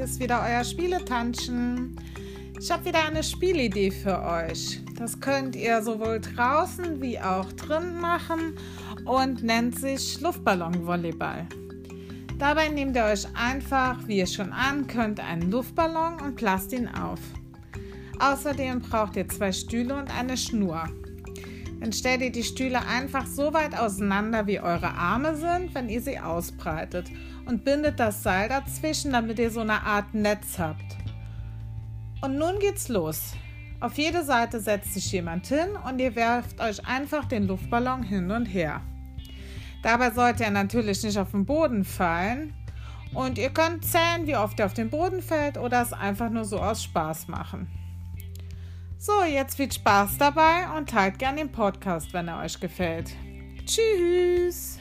ist wieder euer Spieletanschen. Ich habe wieder eine Spielidee für euch. Das könnt ihr sowohl draußen wie auch drin machen und nennt sich Luftballonvolleyball. Dabei nehmt ihr euch einfach, wie ihr schon an könnt, einen Luftballon und blasst ihn auf. Außerdem braucht ihr zwei Stühle und eine Schnur. Dann stellt ihr die Stühle einfach so weit auseinander, wie eure Arme sind, wenn ihr sie ausbreitet und bindet das Seil dazwischen, damit ihr so eine Art Netz habt. Und nun geht's los. Auf jede Seite setzt sich jemand hin und ihr werft euch einfach den Luftballon hin und her. Dabei sollte er natürlich nicht auf den Boden fallen. Und ihr könnt zählen, wie oft er auf den Boden fällt oder es einfach nur so aus Spaß machen. So, jetzt viel Spaß dabei und teilt gern den Podcast, wenn er euch gefällt. Tschüss!